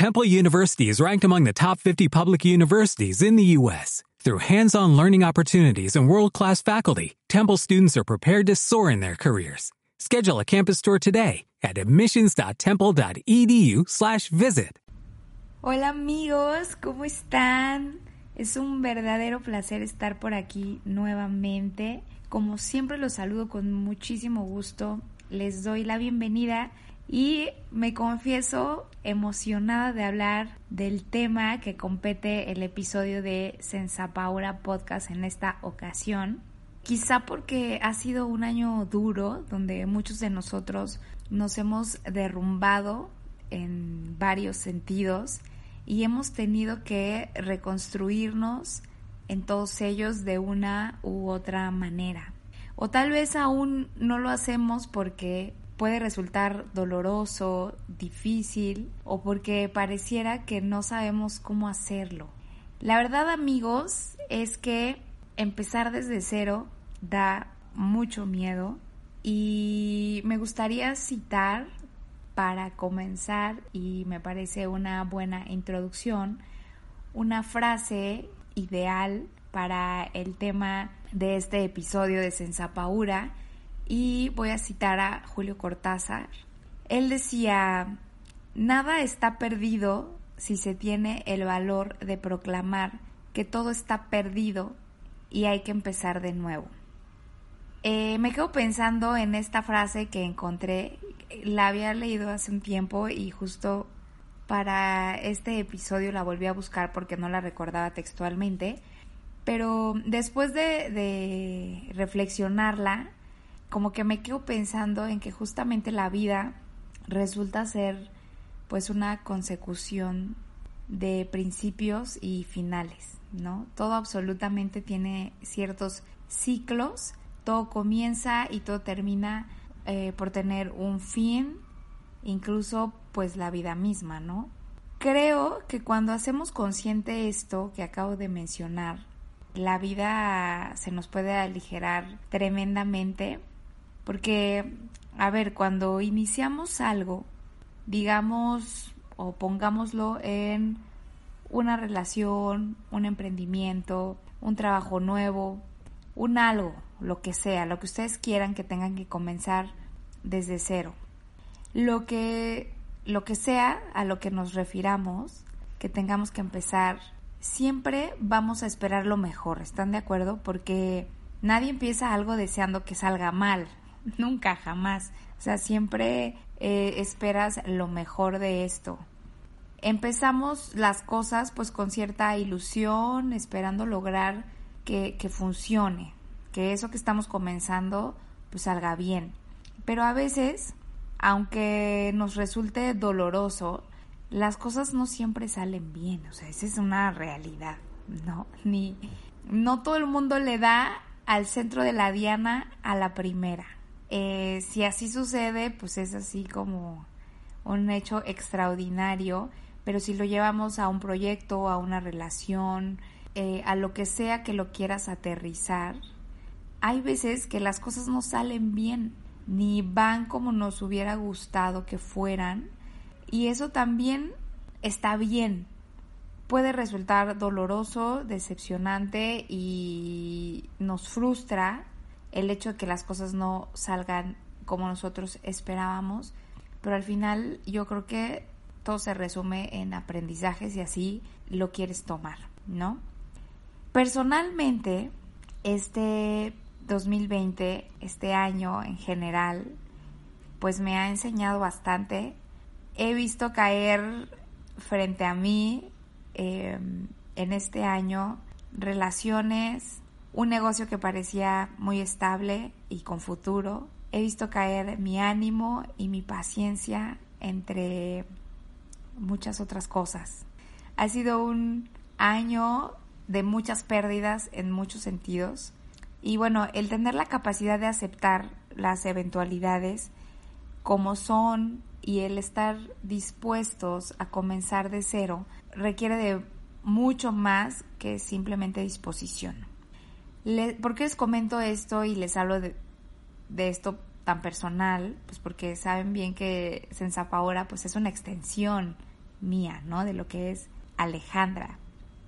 Temple University is ranked among the top 50 public universities in the U.S. Through hands-on learning opportunities and world-class faculty, Temple students are prepared to soar in their careers. Schedule a campus tour today at admissions.temple.edu/visit. Hola amigos, ¿cómo están? Es un verdadero placer estar por aquí nuevamente. Como siempre los saludo con muchísimo gusto. Les doy la bienvenida y me confieso emocionada de hablar del tema que compete el episodio de Sensapaura Podcast en esta ocasión. Quizá porque ha sido un año duro donde muchos de nosotros nos hemos derrumbado en varios sentidos y hemos tenido que reconstruirnos en todos ellos de una u otra manera. O tal vez aún no lo hacemos porque puede resultar doloroso, difícil o porque pareciera que no sabemos cómo hacerlo. La verdad amigos es que empezar desde cero da mucho miedo y me gustaría citar para comenzar y me parece una buena introducción una frase ideal para el tema de este episodio de Sensapaura y voy a citar a Julio Cortázar. Él decía, nada está perdido si se tiene el valor de proclamar que todo está perdido y hay que empezar de nuevo. Eh, me quedo pensando en esta frase que encontré, la había leído hace un tiempo y justo para este episodio la volví a buscar porque no la recordaba textualmente, pero después de, de reflexionarla, como que me quedo pensando en que justamente la vida resulta ser pues una consecución de principios y finales, ¿no? Todo absolutamente tiene ciertos ciclos, todo comienza y todo termina eh, por tener un fin, incluso pues la vida misma, ¿no? Creo que cuando hacemos consciente esto que acabo de mencionar, la vida se nos puede aligerar tremendamente porque, a ver, cuando iniciamos algo, digamos o pongámoslo en una relación, un emprendimiento, un trabajo nuevo, un algo, lo que sea, lo que ustedes quieran que tengan que comenzar desde cero. Lo que, lo que sea a lo que nos refiramos, que tengamos que empezar, siempre vamos a esperar lo mejor, ¿están de acuerdo? Porque nadie empieza algo deseando que salga mal, nunca, jamás. O sea, siempre eh, esperas lo mejor de esto. Empezamos las cosas pues con cierta ilusión, esperando lograr que, que funcione, que eso que estamos comenzando pues salga bien. Pero a veces, aunque nos resulte doloroso, las cosas no siempre salen bien, o sea, esa es una realidad, ¿no? Ni, no todo el mundo le da al centro de la diana a la primera. Eh, si así sucede, pues es así como un hecho extraordinario, pero si lo llevamos a un proyecto, a una relación, eh, a lo que sea que lo quieras aterrizar, hay veces que las cosas no salen bien, ni van como nos hubiera gustado que fueran, y eso también está bien. Puede resultar doloroso, decepcionante y nos frustra, el hecho de que las cosas no salgan como nosotros esperábamos, pero al final yo creo que todo se resume en aprendizajes y así lo quieres tomar, ¿no? Personalmente, este 2020, este año en general, pues me ha enseñado bastante. He visto caer frente a mí em, en este año relaciones un negocio que parecía muy estable y con futuro. He visto caer mi ánimo y mi paciencia entre muchas otras cosas. Ha sido un año de muchas pérdidas en muchos sentidos. Y bueno, el tener la capacidad de aceptar las eventualidades como son y el estar dispuestos a comenzar de cero requiere de mucho más que simplemente disposición. ¿Por qué les comento esto y les hablo de, esto tan personal? Pues porque saben bien que Sensapa ahora pues es una extensión mía, ¿no? De lo que es Alejandra.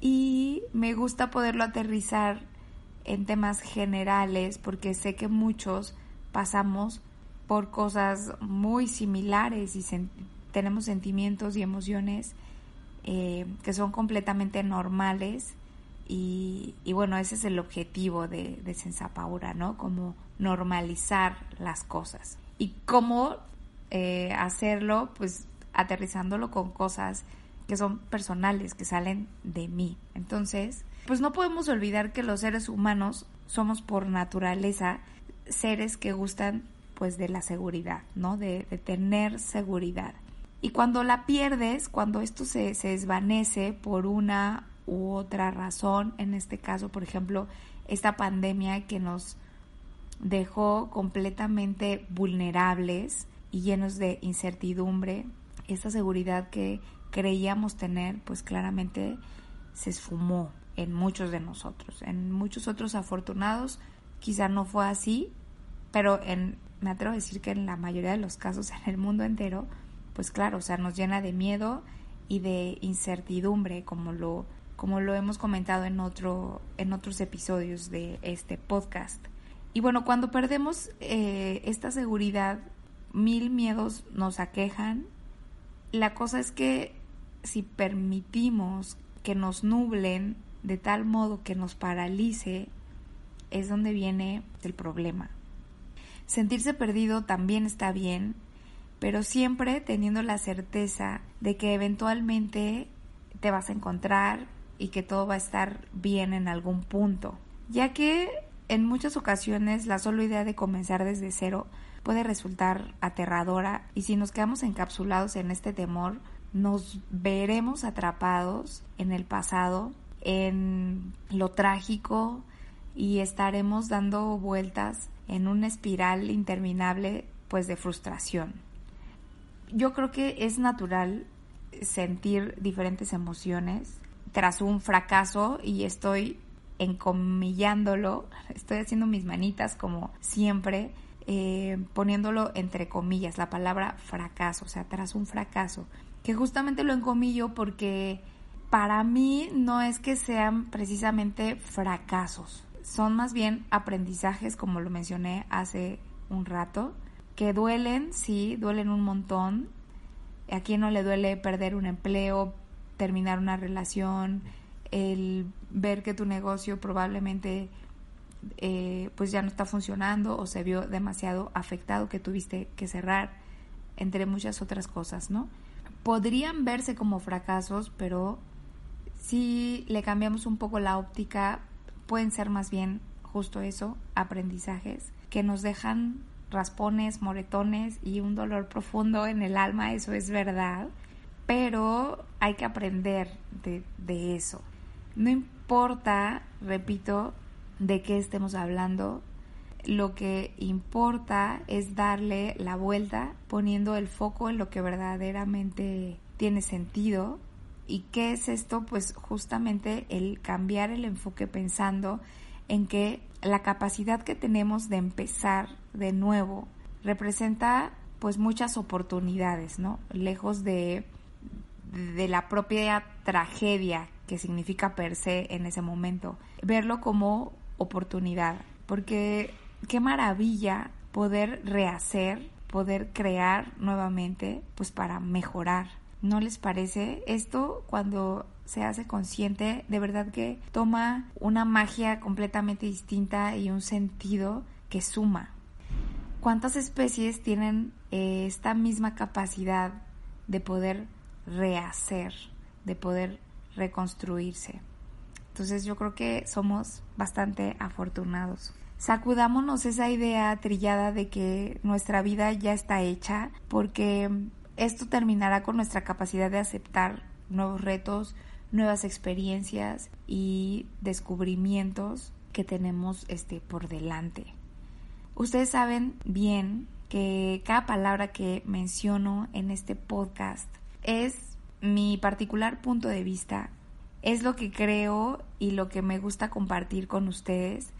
Y me gusta poderlo aterrizar en temas generales porque sé que muchos pasamos por cosas muy similares y tenemos sentimientos y emociones eh, que son completamente normales y, bueno, ese es el objetivo de, de Sensapaura, ¿no? Como normalizar las cosas. ¿Y cómo eh, hacerlo? Pues aterrizándolo con cosas que son personales, que salen de mí. Entonces, pues no podemos olvidar que los seres humanos somos por naturaleza seres que gustan pues de la seguridad, ¿no? De, tener seguridad. Y cuando la pierdes, cuando esto se, se desvanece por una u otra razón, en este caso, por ejemplo, esta pandemia que nos dejó completamente vulnerables y llenos de incertidumbre, esta seguridad que creíamos tener, pues claramente se esfumó en muchos de nosotros. En muchos otros afortunados quizá no fue así, pero en, me atrevo a decir que en la mayoría de los casos en el mundo entero, pues claro, o sea, nos llena de miedo y de incertidumbre, como lo, como lo hemos comentado en, otro, en otros episodios de este podcast. Y bueno, cuando perdemos eh, esta seguridad, mil miedos nos aquejan. La cosa es que si permitimos que nos nublen de tal modo que nos paralice, es donde viene el problema. Sentirse perdido también está bien, pero siempre teniendo la certeza de que eventualmente te vas a encontrar y que todo va a estar bien en algún punto, ya que en muchas ocasiones la sola idea de comenzar desde cero puede resultar aterradora y si nos quedamos encapsulados en este temor, nos veremos atrapados en el pasado, en lo trágico y estaremos dando vueltas en una espiral interminable pues de frustración. Yo creo que es natural sentir diferentes emociones tras un fracaso y estoy encomillándolo, estoy haciendo mis manitas como siempre, eh, poniéndolo entre comillas, la palabra fracaso, o sea, tras un fracaso que justamente lo encomillo porque para mí no es que sean precisamente fracasos, son más bien aprendizajes, como lo mencioné hace un rato, que duelen, sí, duelen un montón. A quien no le duele perder un empleo, terminar una relación, el ver que tu negocio probablemente eh, pues ya no está funcionando o se vio demasiado afectado que tuviste que cerrar, entre muchas otras cosas, ¿no? podrían verse como fracasos, pero si le cambiamos un poco la óptica, pueden ser más bien justo eso, aprendizajes, que nos dejan raspones, moretones y un dolor profundo en el alma, eso es verdad, pero hay que aprender de, de eso. No importa, repito, de qué estemos hablando, lo que importa es darle la vuelta poniendo el foco en lo que verdaderamente tiene sentido. ¿Y qué es esto? Pues justamente el cambiar el enfoque pensando en que la capacidad que tenemos de empezar de nuevo representa pues muchas oportunidades, ¿no? Lejos de, de la propia tragedia que significa per se en ese momento. Verlo como oportunidad, porque qué maravilla poder rehacer, poder crear nuevamente, pues para mejorar. ¿No les parece? Esto cuando se hace consciente, de verdad que toma una magia completamente distinta y un sentido que suma. ¿Cuántas especies tienen eh, esta misma capacidad de poder rehacer, de poder reconstruirse? Entonces yo creo que somos bastante afortunados. Sacudámonos esa idea trillada de que nuestra vida ya está hecha, porque esto terminará con nuestra capacidad de aceptar nuevos retos, nuevas experiencias y descubrimientos que tenemos este por delante. Ustedes saben bien que cada palabra que menciono en este podcast es mi particular punto de vista, es lo que creo y lo que me gusta compartir con ustedes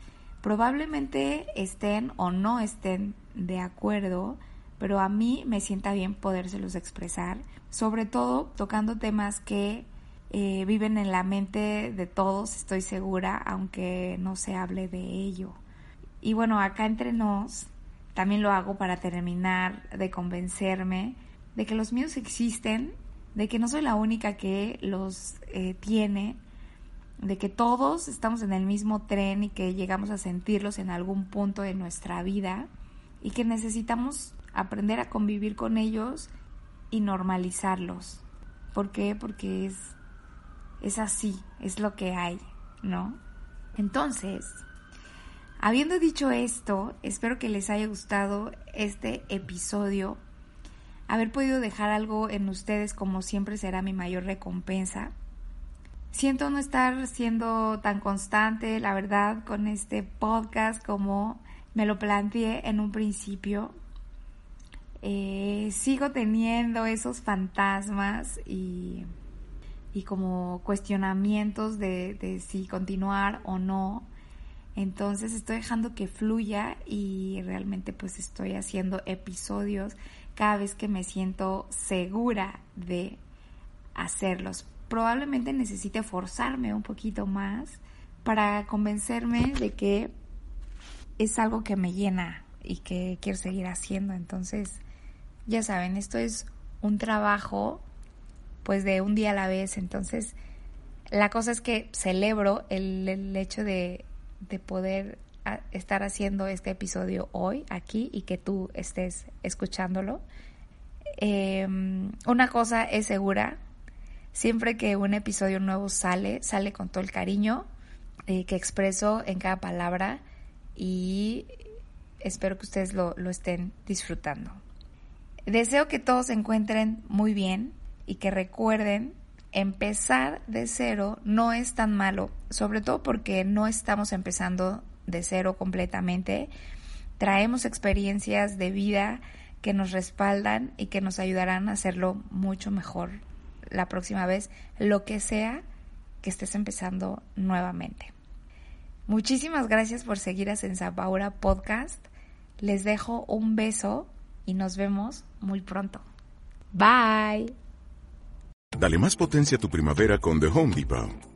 probablemente estén o no estén de acuerdo, pero a mí me sienta bien podérselos expresar, sobre todo tocando temas que eh, viven en la mente de todos, estoy segura, aunque no se hable de ello. Y bueno, acá entre nos, también lo hago para terminar de convencerme de que los míos existen, de que no soy la única que los eh, tiene, de que todos estamos en el mismo tren y que llegamos a sentirlos en algún punto de nuestra vida y que necesitamos aprender a convivir con ellos y normalizarlos. ¿Por qué? Porque es, es así, es lo que hay, ¿no? Entonces, habiendo dicho esto, espero que les haya gustado este episodio. Haber podido dejar algo en ustedes como siempre será mi mayor recompensa. Siento no estar siendo tan constante, la verdad, con este podcast como me lo planteé en un principio. Eh, sigo teniendo esos fantasmas y, y como cuestionamientos de, de si continuar o no. Entonces estoy dejando que fluya y realmente pues estoy haciendo episodios cada vez que me siento segura de hacerlos probablemente necesite forzarme un poquito más para convencerme de que es algo que me llena y que quiero seguir haciendo. Entonces, ya saben, esto es un trabajo pues de un día a la vez. Entonces, la cosa es que celebro el, hecho de, de poder estar haciendo este episodio hoy aquí y que tú estés escuchándolo. Em, una cosa es segura, Siempre que un episodio nuevo sale, sale con todo el cariño eh, que expreso en cada palabra y espero que ustedes lo, lo estén disfrutando. Deseo que todos se encuentren muy bien y que recuerden empezar de cero no es tan malo, sobre todo porque no estamos empezando de cero completamente. Traemos experiencias de vida que nos respaldan y que nos ayudarán a hacerlo mucho mejor la próxima vez, lo que sea que estés empezando nuevamente. Muchísimas gracias por seguir a Sensapaura Podcast. Les dejo un beso y nos vemos muy pronto. Bye. Dale más potencia a tu primavera con The Home Depot.